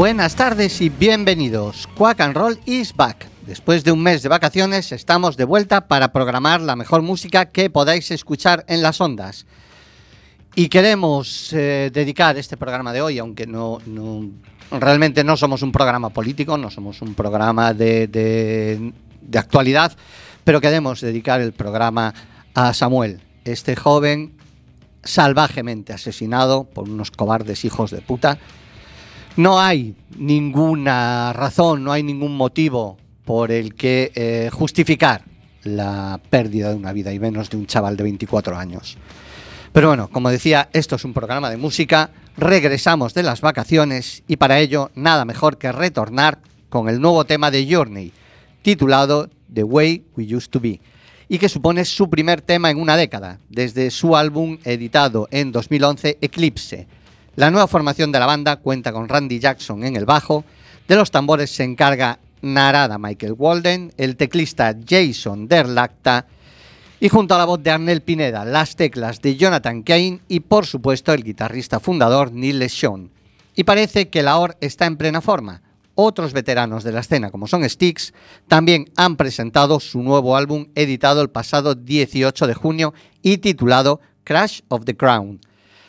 Buenas tardes y bienvenidos. Quack and Roll is back. Después de un mes de vacaciones estamos de vuelta para programar la mejor música que podáis escuchar en las ondas. Y queremos eh, dedicar este programa de hoy, aunque no, realmente no somos un programa político, no somos un programa de- de actualidad, pero queremos dedicar el programa a Samuel, este joven salvajemente asesinado por unos cobardes hijos de puta. No hay ninguna razón, no hay ningún motivo por el que eh, justificar la pérdida de una vida y menos de un chaval de 24 años. Pero bueno, como decía, esto es un programa de música, regresamos de las vacaciones y para ello nada mejor que retornar con el nuevo tema de Journey, titulado The Way We Used to Be, y que supone su primer tema en una década, desde su álbum editado en 2011, Eclipse. La nueva formación de la banda cuenta con Randy Jackson en el bajo, de los tambores se encarga Narada Michael Walden, el teclista Jason Derlacta y junto a la voz de Arnel Pineda, las teclas de Jonathan Kane y por supuesto el guitarrista fundador Neil LeSean. Y parece que la OR está en plena forma. Otros veteranos de la escena, como son Styx, también han presentado su nuevo álbum editado el pasado 18 de junio y titulado Crash of the Crown.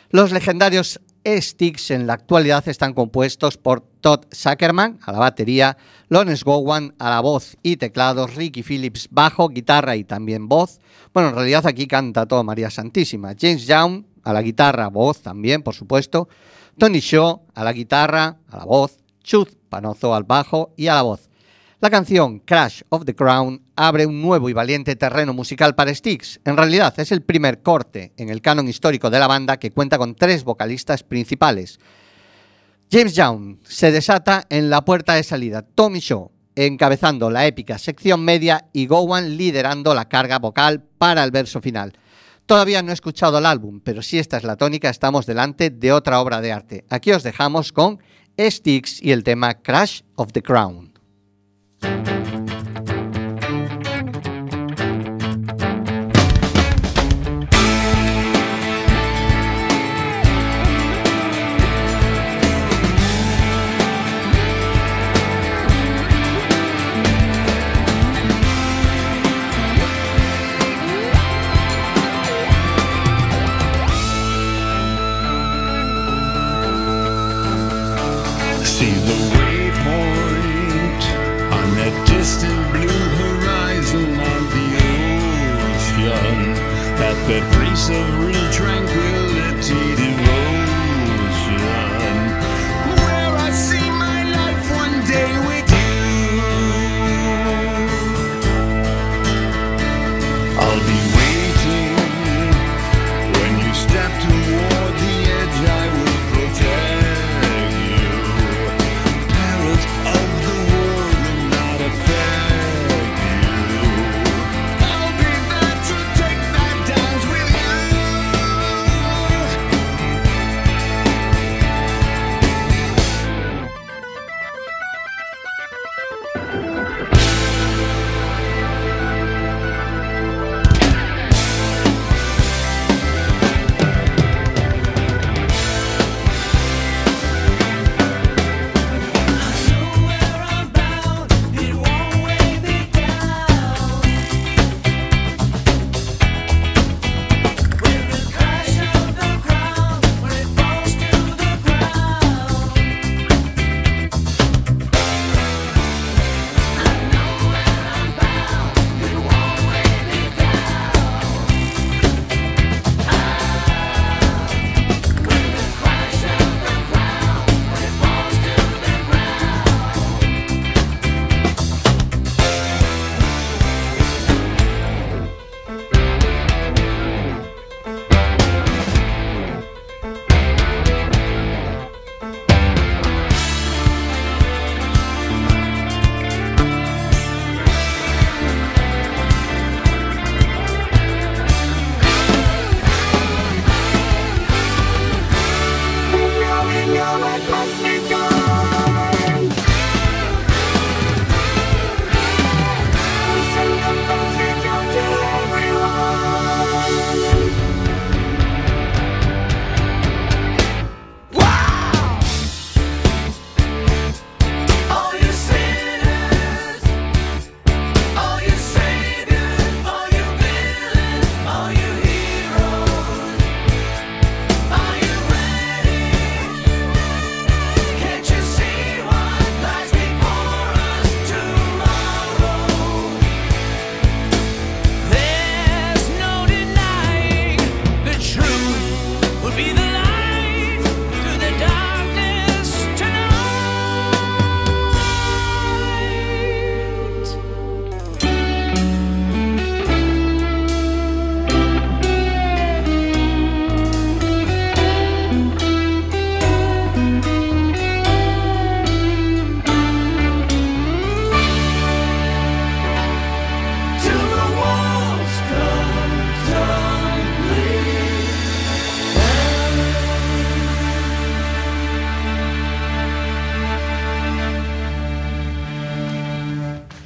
Los legendarios Styx en la actualidad están compuestos por Todd Zuckerman a la batería, Lawrence Gowan a la voz y teclados, Ricky Phillips bajo, guitarra y también voz. Bueno, en realidad aquí canta todo María Santísima. James Young a la guitarra, voz también, por supuesto. Tony Shaw a la guitarra, a la voz. Chuz Panozo al bajo y a la voz. La canción Crash of the Crown abre un nuevo y valiente terreno musical para Styx. En realidad es el primer corte en el canon histórico de la banda que cuenta con tres vocalistas principales. James Young se desata en la puerta de salida, Tommy Shaw encabezando la épica sección media y Gowan liderando la carga vocal para el verso final. Todavía no he escuchado el álbum, pero si esta es la tónica, estamos delante de otra obra de arte. Aquí os dejamos con Styx y el tema Crash of the Crown. See the waypoint on that distant blue horizon of the ocean. At that place of real tranquility,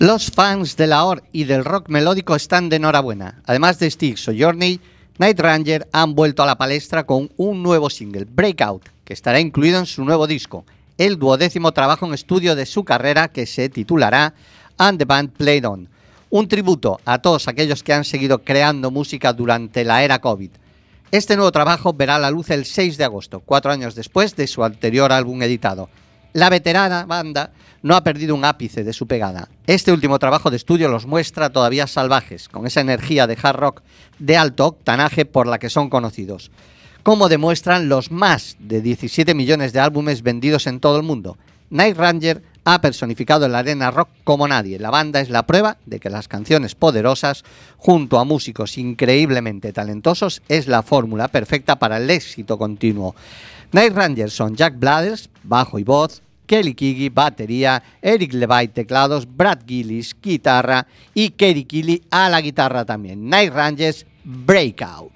Los fans de la OR y del rock melódico están de enhorabuena. Además de Styx o Journey, Night Ranger han vuelto a la palestra con un nuevo single, Breakout, que estará incluido en su nuevo disco, el duodécimo trabajo en estudio de su carrera que se titulará And the Band Played On, un tributo a todos aquellos que han seguido creando música durante la era COVID. Este nuevo trabajo verá la luz el 6 de agosto, cuatro años después de su anterior álbum editado. La veterana banda no ha perdido un ápice de su pegada. Este último trabajo de estudio los muestra todavía salvajes, con esa energía de hard rock de alto octanaje por la que son conocidos, como demuestran los más de 17 millones de álbumes vendidos en todo el mundo. Night Ranger ha personificado la arena rock como nadie. La banda es la prueba de que las canciones poderosas, junto a músicos increíblemente talentosos, es la fórmula perfecta para el éxito continuo. Night Rangers son Jack Blathers, bajo y voz, Kelly Kigi, batería, Eric Levite, teclados, Brad Gillis, guitarra y Kerry Kelly a la guitarra también. Night Rangers Breakout.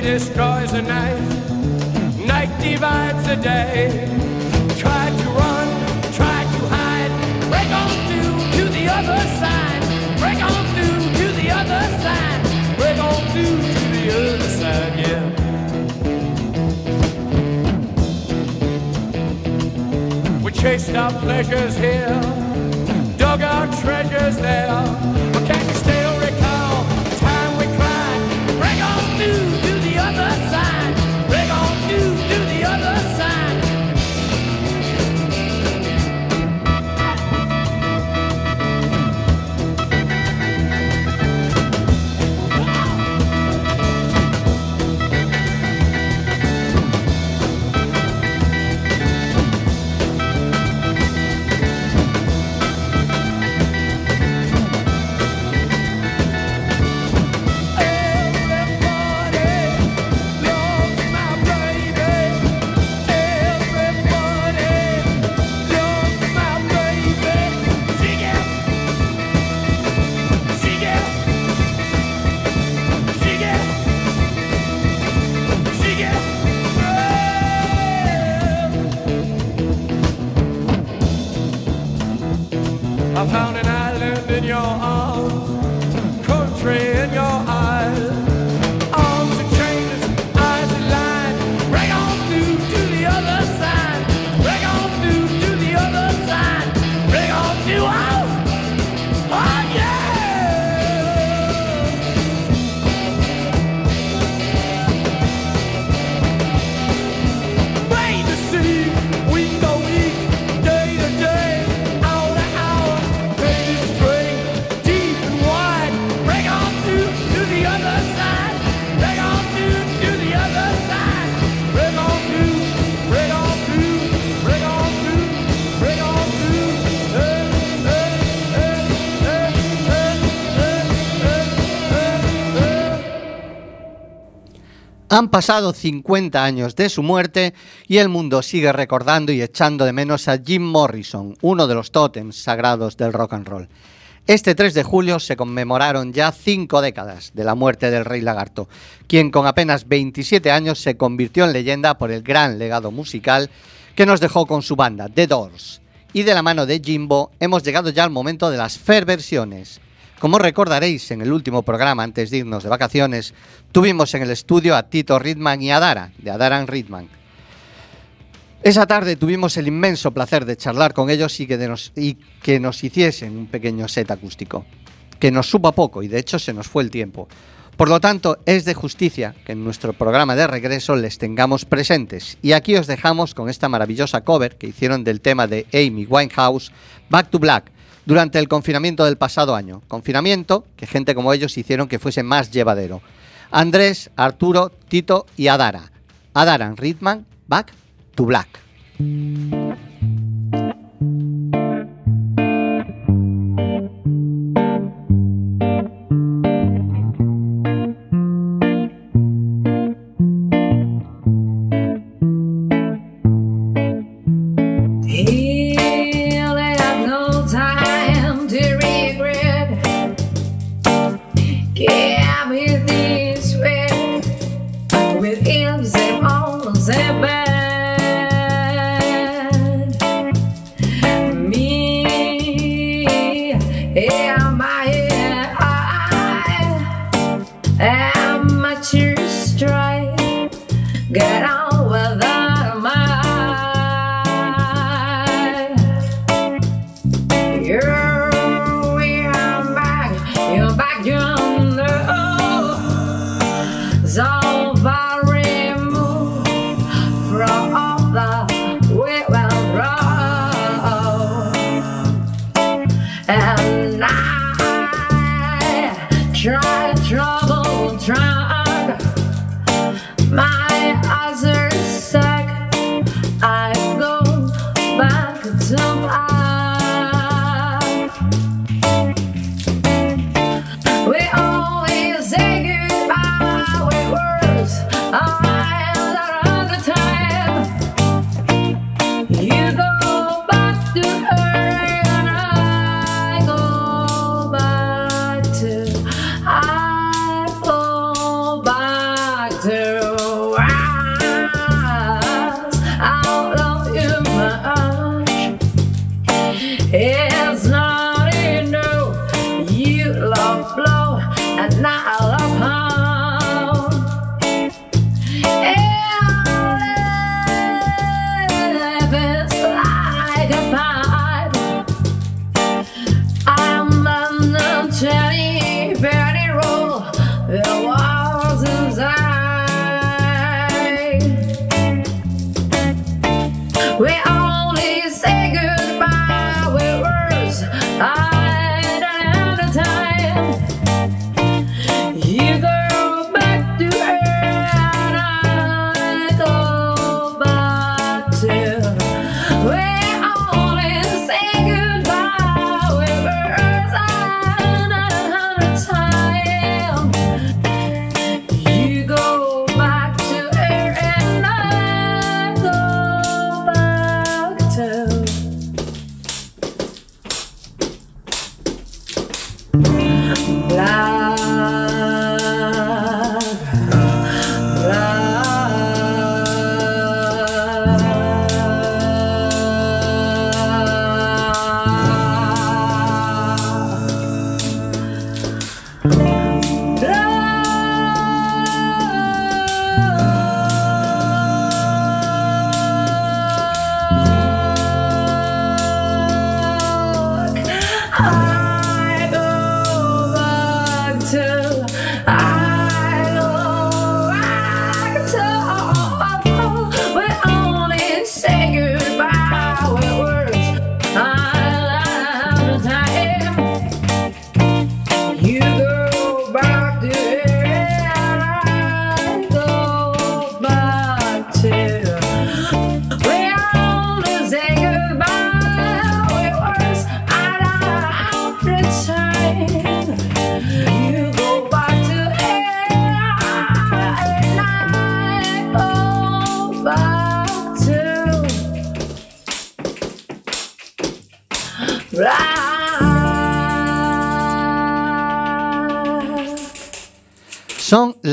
Day destroys the night, night divides the day. Try to run, try to hide, break on through to the other side, break on through to the other side, break on through to the other side, yeah. We chased our pleasures here, dug our treasures there. Your arms, country in your Han pasado 50 años de su muerte y el mundo sigue recordando y echando de menos a Jim Morrison, uno de los tótems sagrados del rock and roll. Este 3 de julio se conmemoraron ya cinco décadas de la muerte del Rey Lagarto, quien con apenas 27 años se convirtió en leyenda por el gran legado musical que nos dejó con su banda, The Doors. Y de la mano de Jimbo hemos llegado ya al momento de las fair versiones. Como recordaréis, en el último programa antes de irnos de vacaciones, tuvimos en el estudio a Tito Ridman y a Dara, de Adaran Ridman. Esa tarde tuvimos el inmenso placer de charlar con ellos y que, nos, y que nos hiciesen un pequeño set acústico, que nos supo poco y de hecho se nos fue el tiempo. Por lo tanto, es de justicia que en nuestro programa de regreso les tengamos presentes. Y aquí os dejamos con esta maravillosa cover que hicieron del tema de Amy Winehouse, Back to Black, durante el confinamiento del pasado año. Confinamiento que gente como ellos hicieron que fuese más llevadero. Andrés, Arturo, Tito y Adara. Adaran Ritman, Back to Black.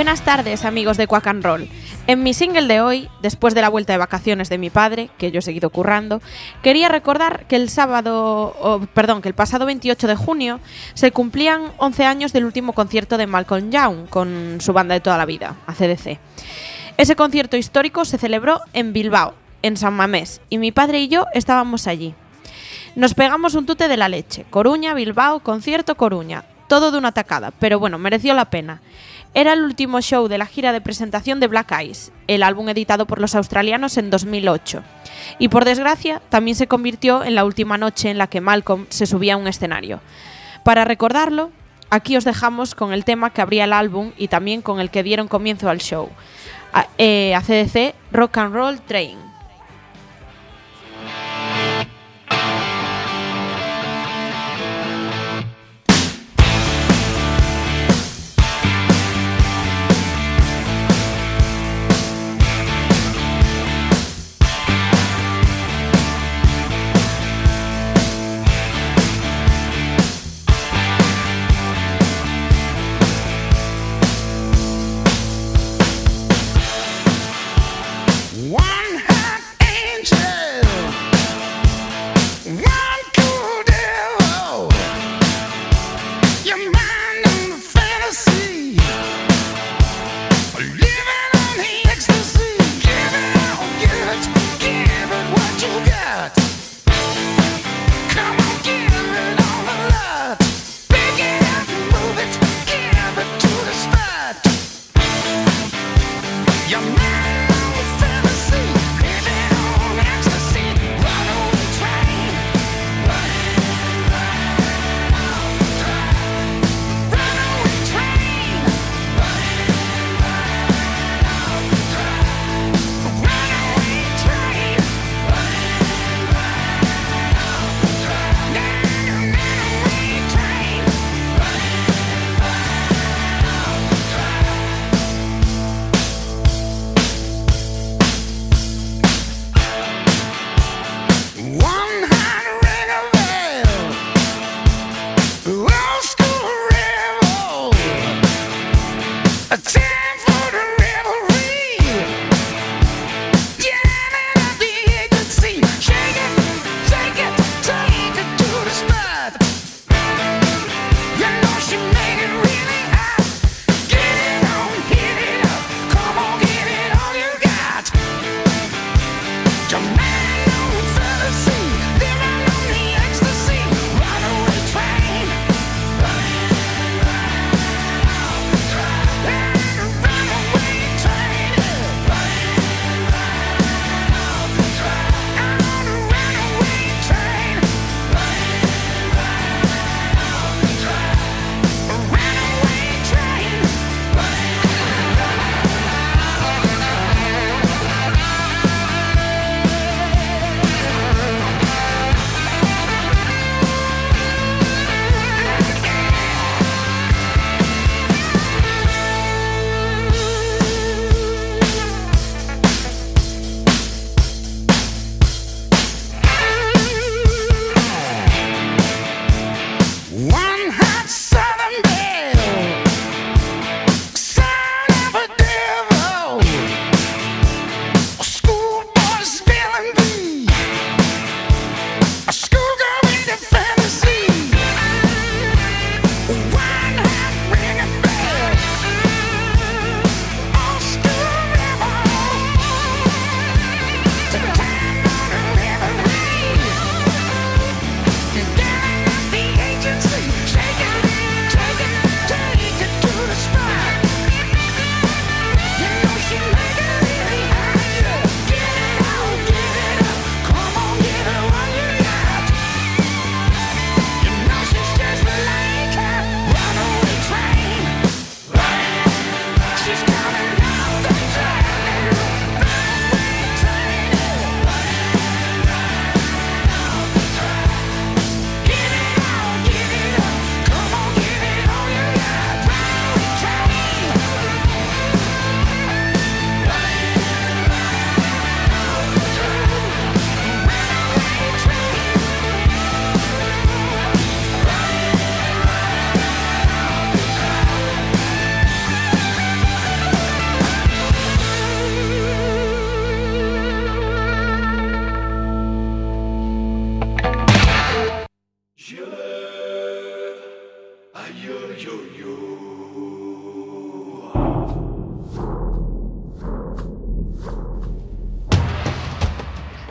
Buenas tardes, amigos de Quack and Roll. En mi single de hoy, después de la vuelta de vacaciones de mi padre, que yo he seguido currando, quería recordar que el sábado, perdón, que el pasado 28 de junio se cumplían 11 años del último concierto de Malcolm Young con su banda de toda la vida, ACDC. Ese concierto histórico se celebró en Bilbao, en San Mamés, y mi padre y yo estábamos allí. Nos pegamos un tute de la leche. Coruña, Bilbao, concierto Coruña. Todo de una tacada, pero bueno, mereció la pena. Era el último show de la gira de presentación de Black Eyes, el álbum editado por los australianos en 2008. Y por desgracia, también se convirtió en la última noche en la que Malcolm se subía a un escenario. Para recordarlo, aquí os dejamos con el tema que abría el álbum y también con el que dieron comienzo al show. A- eh, ACDC Rock and Roll Train.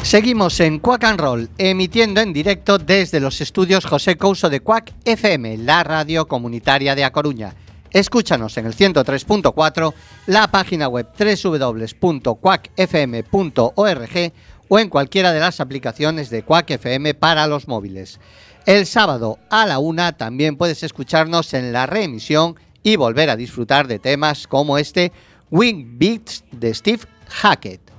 Seguimos en Quack and Roll, emitiendo en directo desde los estudios José Couso de Quack FM, la radio comunitaria de A Coruña. Escúchanos en el 103.4, la página web www.quackfm.org o en cualquiera de las aplicaciones de Quack FM para los móviles. El sábado a la una también puedes escucharnos en la reemisión y volver a disfrutar de temas como este Wing Beats de Steve Hackett.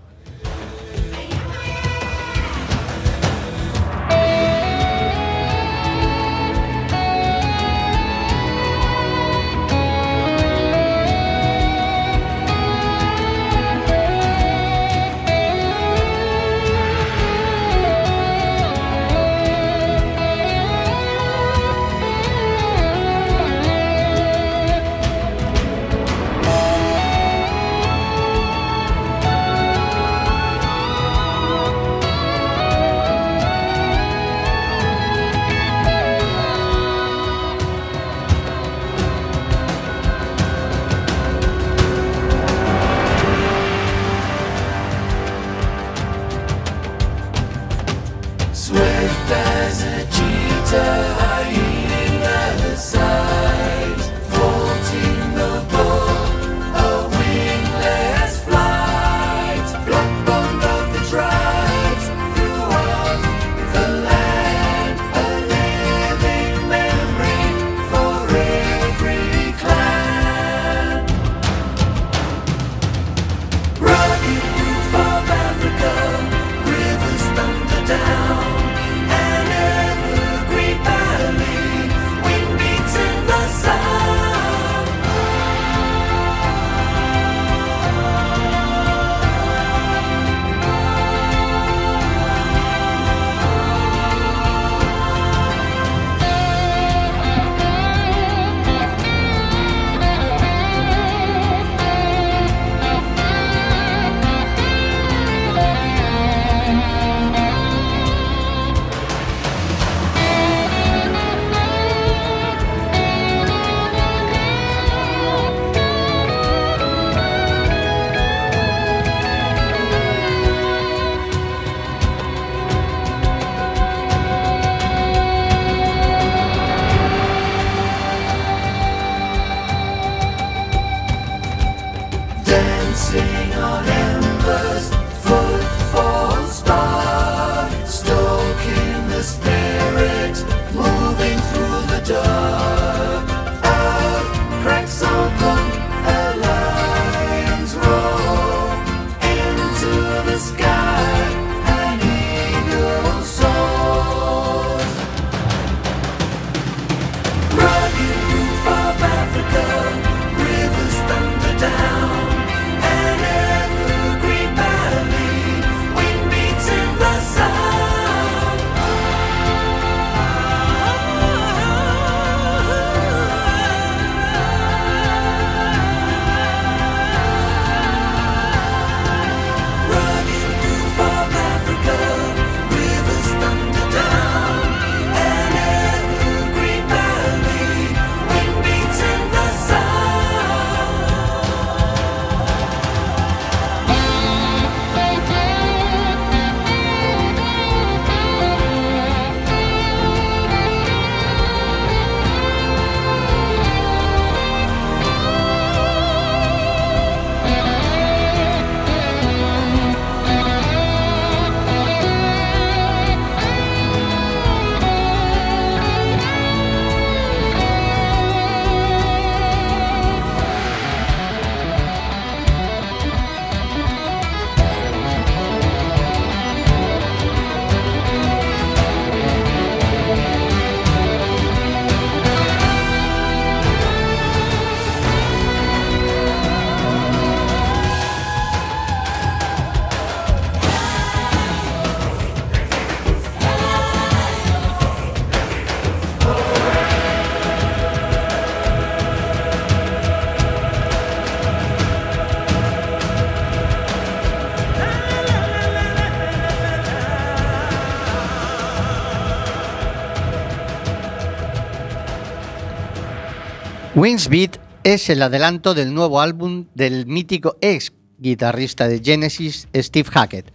Wings Beat es el adelanto del nuevo álbum del mítico ex guitarrista de Genesis, Steve Hackett.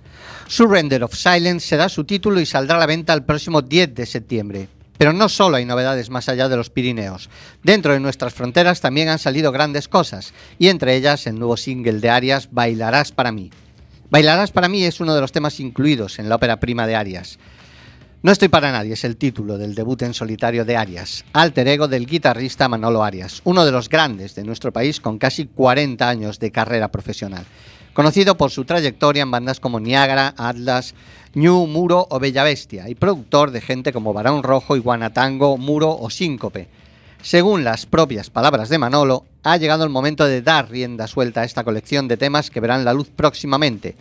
Surrender of Silence será su título y saldrá a la venta el próximo 10 de septiembre. Pero no solo hay novedades más allá de los Pirineos. Dentro de nuestras fronteras también han salido grandes cosas, y entre ellas el nuevo single de Arias, Bailarás para mí. Bailarás para mí es uno de los temas incluidos en la ópera prima de Arias. No estoy para nadie es el título del debut en solitario de Arias, alter ego del guitarrista Manolo Arias, uno de los grandes de nuestro país con casi 40 años de carrera profesional. Conocido por su trayectoria en bandas como Niagara, Atlas, Ñu, Muro o Bella Bestia, y productor de gente como Barón Rojo, Iguanatango, Muro o Síncope. Según las propias palabras de Manolo, ha llegado el momento de dar rienda suelta a esta colección de temas que verán la luz próximamente.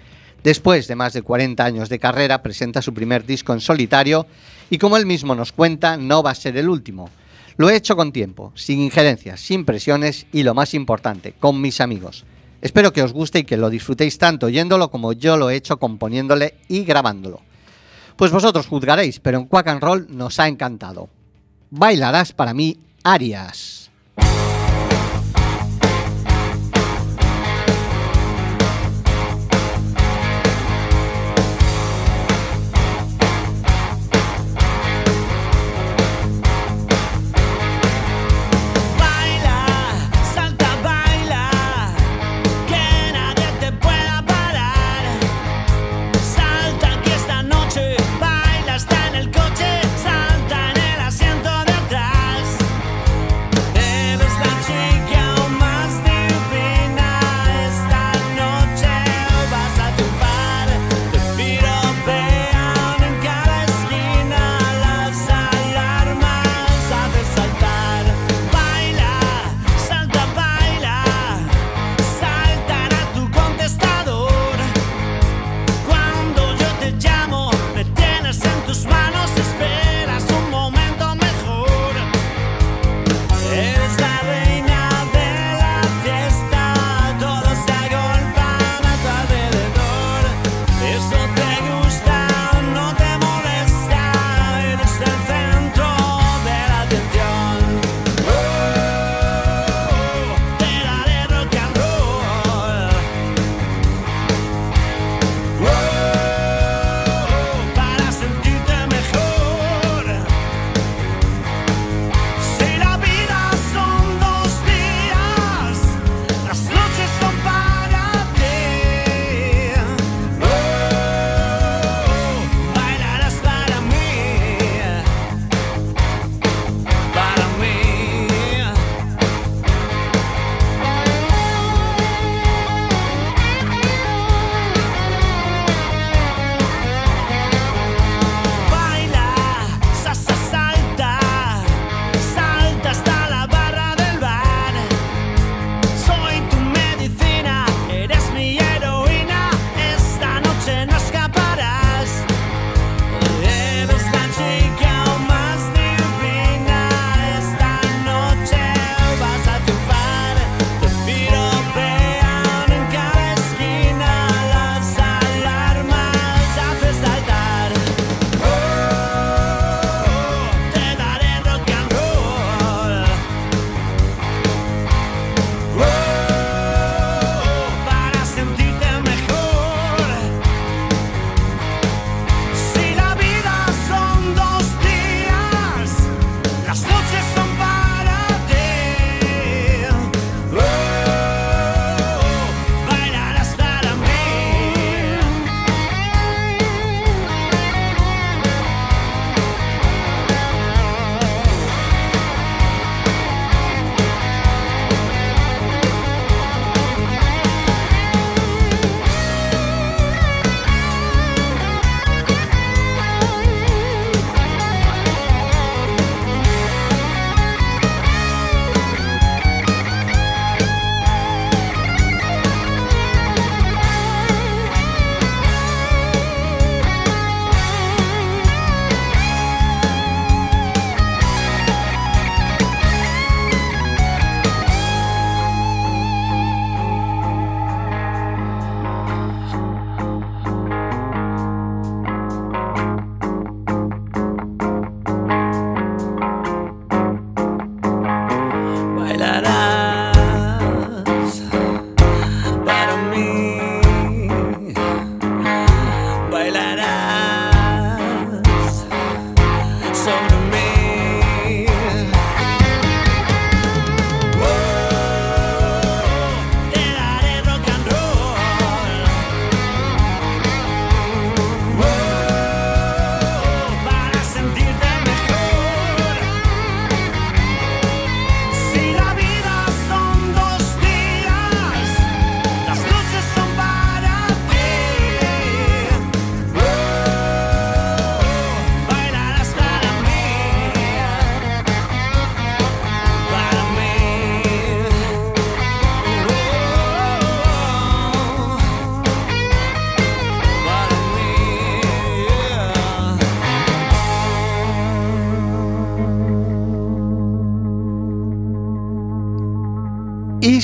Después de más de 40 años de carrera, presenta su primer disco en solitario y como él mismo nos cuenta, no va a ser el último. Lo he hecho con tiempo, sin injerencias, sin presiones y lo más importante, con mis amigos. Espero que os guste y que lo disfrutéis tanto oyéndolo como yo lo he hecho componiéndole y grabándolo. Pues vosotros juzgaréis, pero en Quack and Roll nos ha encantado. Bailarás para mí Arias.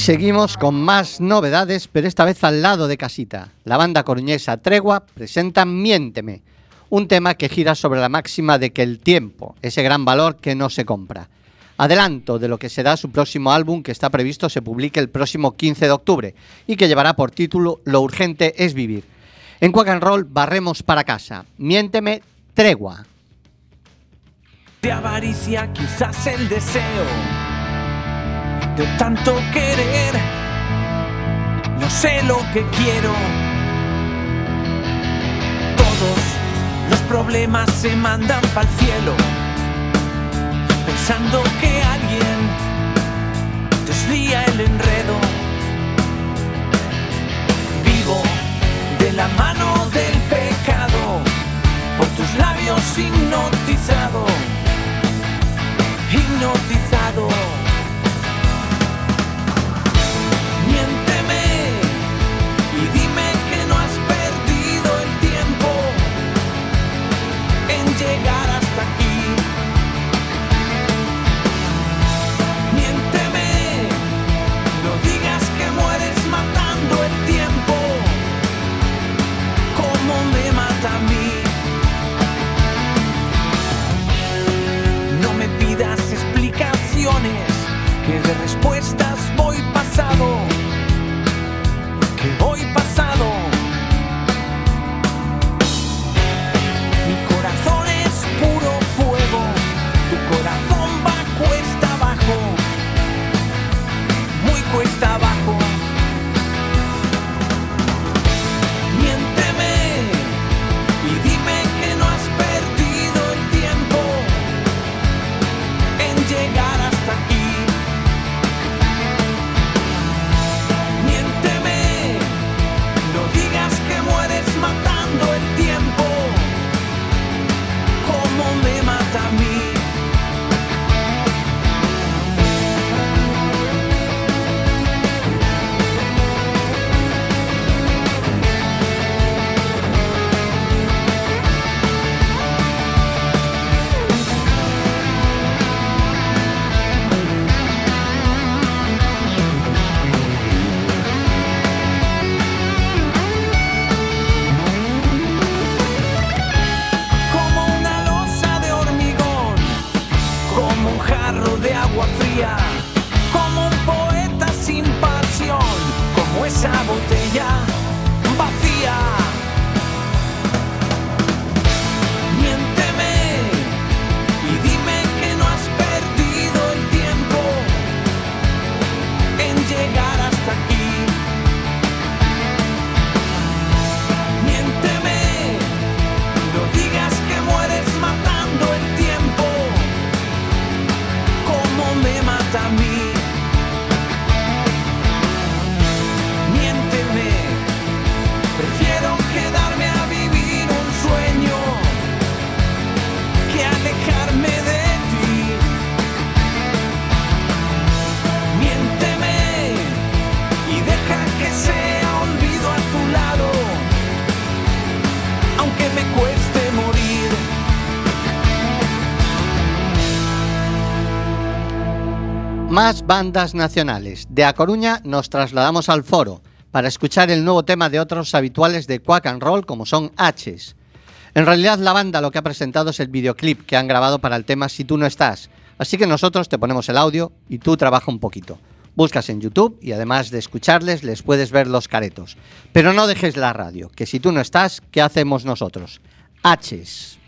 Seguimos con más novedades, pero esta vez al lado de casita. La banda coruñesa Tregua presenta Miénteme, un tema que gira sobre la máxima de que el tiempo, ese gran valor que no se compra. Adelanto de lo que será su próximo álbum que está previsto se publique el próximo 15 de octubre y que llevará por título Lo urgente es vivir. En Quack and Roll barremos para casa. Miénteme, Tregua. de avaricia, quizás el deseo de tanto querer. No sé lo que quiero. Todos los problemas se mandan para el cielo, pensando que alguien deslía el enredo. Vivo de la mano del pecado, por tus labios hipnotizado hipnotizado. Que Bandas nacionales. De A Coruña nos trasladamos al foro para escuchar el nuevo tema de otros habituales de Quack and Roll como son H's. En realidad la banda lo que ha presentado es el videoclip que han grabado para el tema Si tú no estás. Así que nosotros te ponemos el audio y tú trabaja un poquito. Buscas en YouTube y además de escucharles les puedes ver los caretos. Pero no dejes la radio, que si tú no estás, ¿qué hacemos nosotros? H's.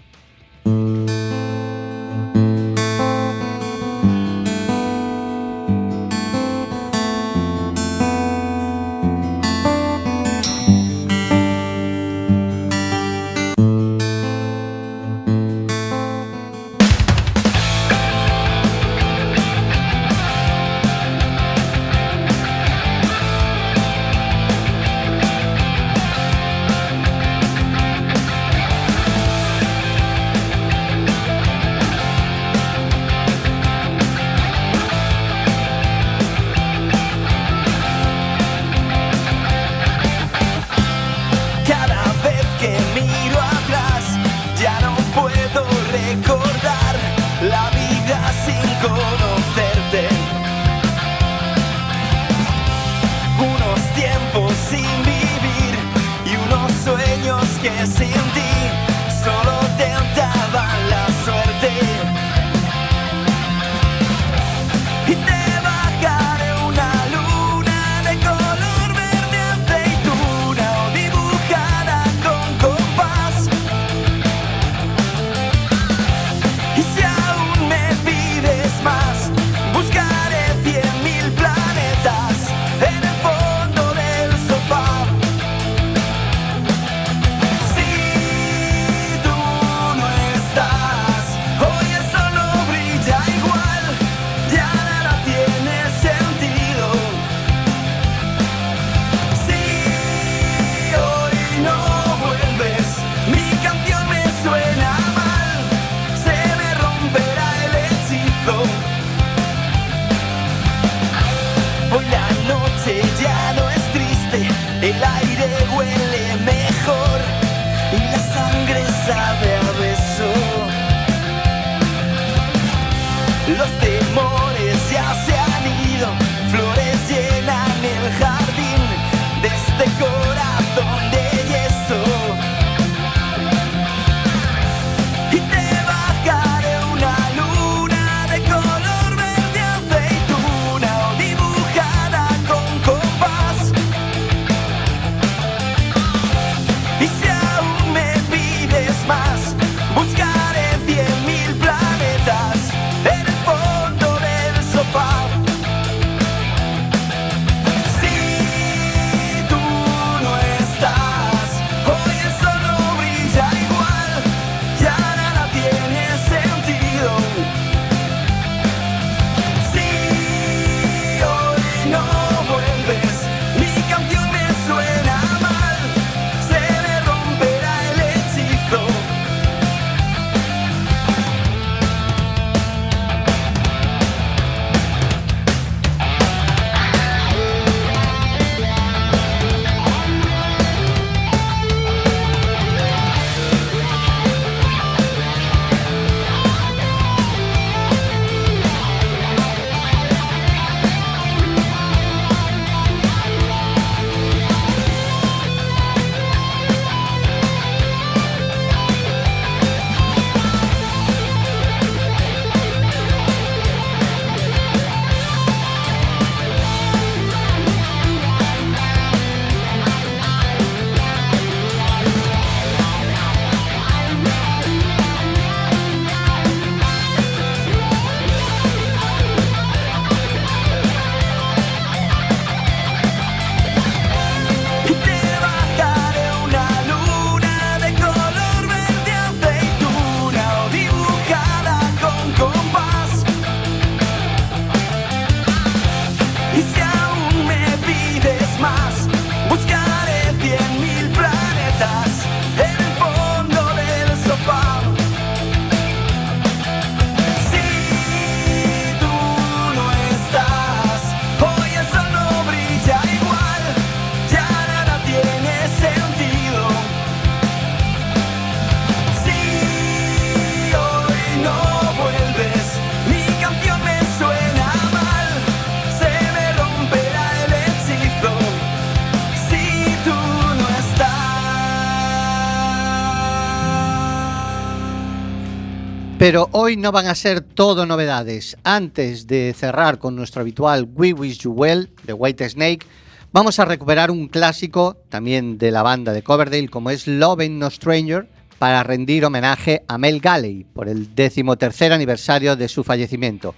Pero hoy no van a ser todo novedades. Antes de cerrar con nuestro habitual We Wish You Well de White Snake, vamos a recuperar un clásico también de la banda de Coverdale como es Love Ain't No Stranger para rendir homenaje a Mel Galley por el decimotercer aniversario de su fallecimiento.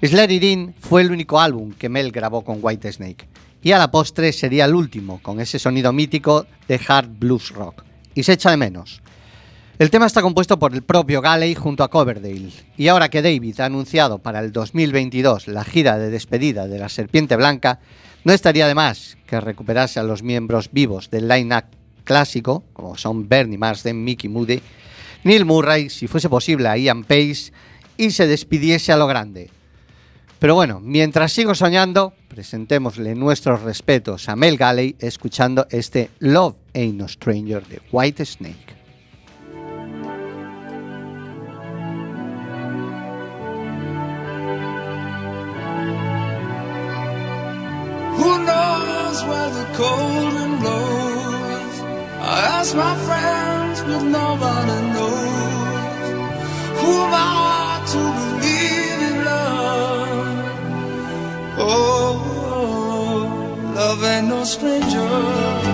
It In fue el único álbum que Mel grabó con White Snake y a la postre sería el último con ese sonido mítico de hard blues rock y se echa de menos. El tema está compuesto por el propio Galley junto a Coverdale, y ahora que David ha anunciado para el 2022 la gira de despedida de la Serpiente Blanca, no estaría de más que recuperase a los miembros vivos del line-up clásico, como son Bernie Marsden, Mickey Moody, Neil Murray, si fuese posible a Ian Pace, y se despidiese a lo grande. Pero bueno, mientras sigo soñando, presentémosle nuestros respetos a Mel Galley escuchando este Love Ain't No Stranger de White Snake. Where the cold wind blows? I ask my friends, but nobody knows. Who am I to believe in love? Oh, love ain't no stranger.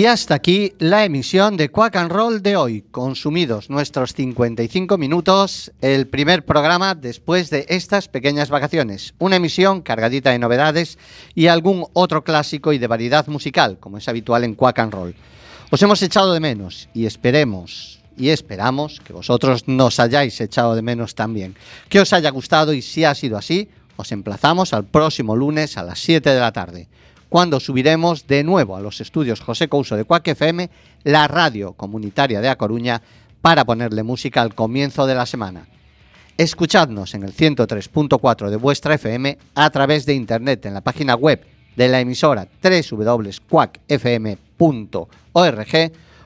Y hasta aquí la emisión de Quack and Roll de hoy. Consumidos nuestros 55 minutos, el primer programa después de estas pequeñas vacaciones. Una emisión cargadita de novedades y algún otro clásico y de variedad musical, como es habitual en Quack and Roll. Os hemos echado de menos y esperemos y esperamos que vosotros nos hayáis echado de menos también. Que os haya gustado y si ha sido así, os emplazamos al próximo lunes a las 7 de la tarde cuando subiremos de nuevo a los estudios José Couso de Cuac FM, la radio comunitaria de A Coruña, para ponerle música al comienzo de la semana. Escuchadnos en el 103.4 de vuestra FM a través de internet en la página web de la emisora www.quacfm.org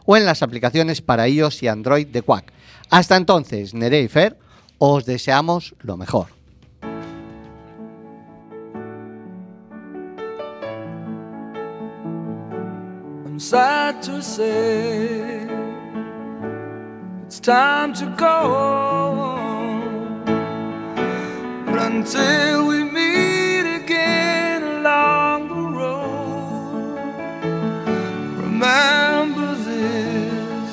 o en las aplicaciones para iOS y Android de Quack. Hasta entonces, Nere y Fer, os deseamos lo mejor. I'm sad to say it's time to go. But until we meet again along the road, remember this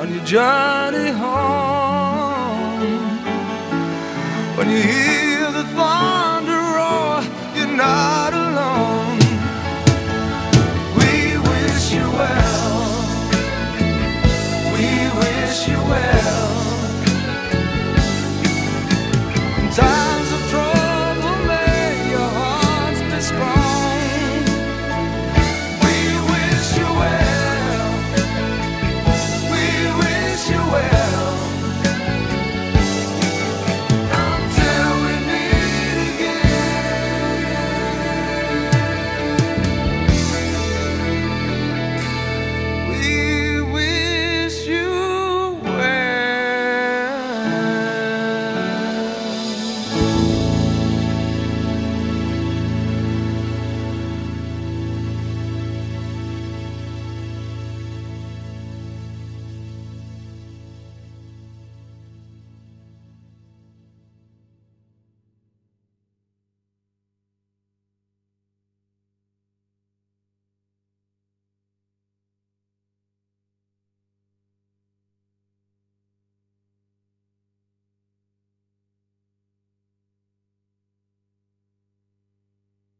on your journey.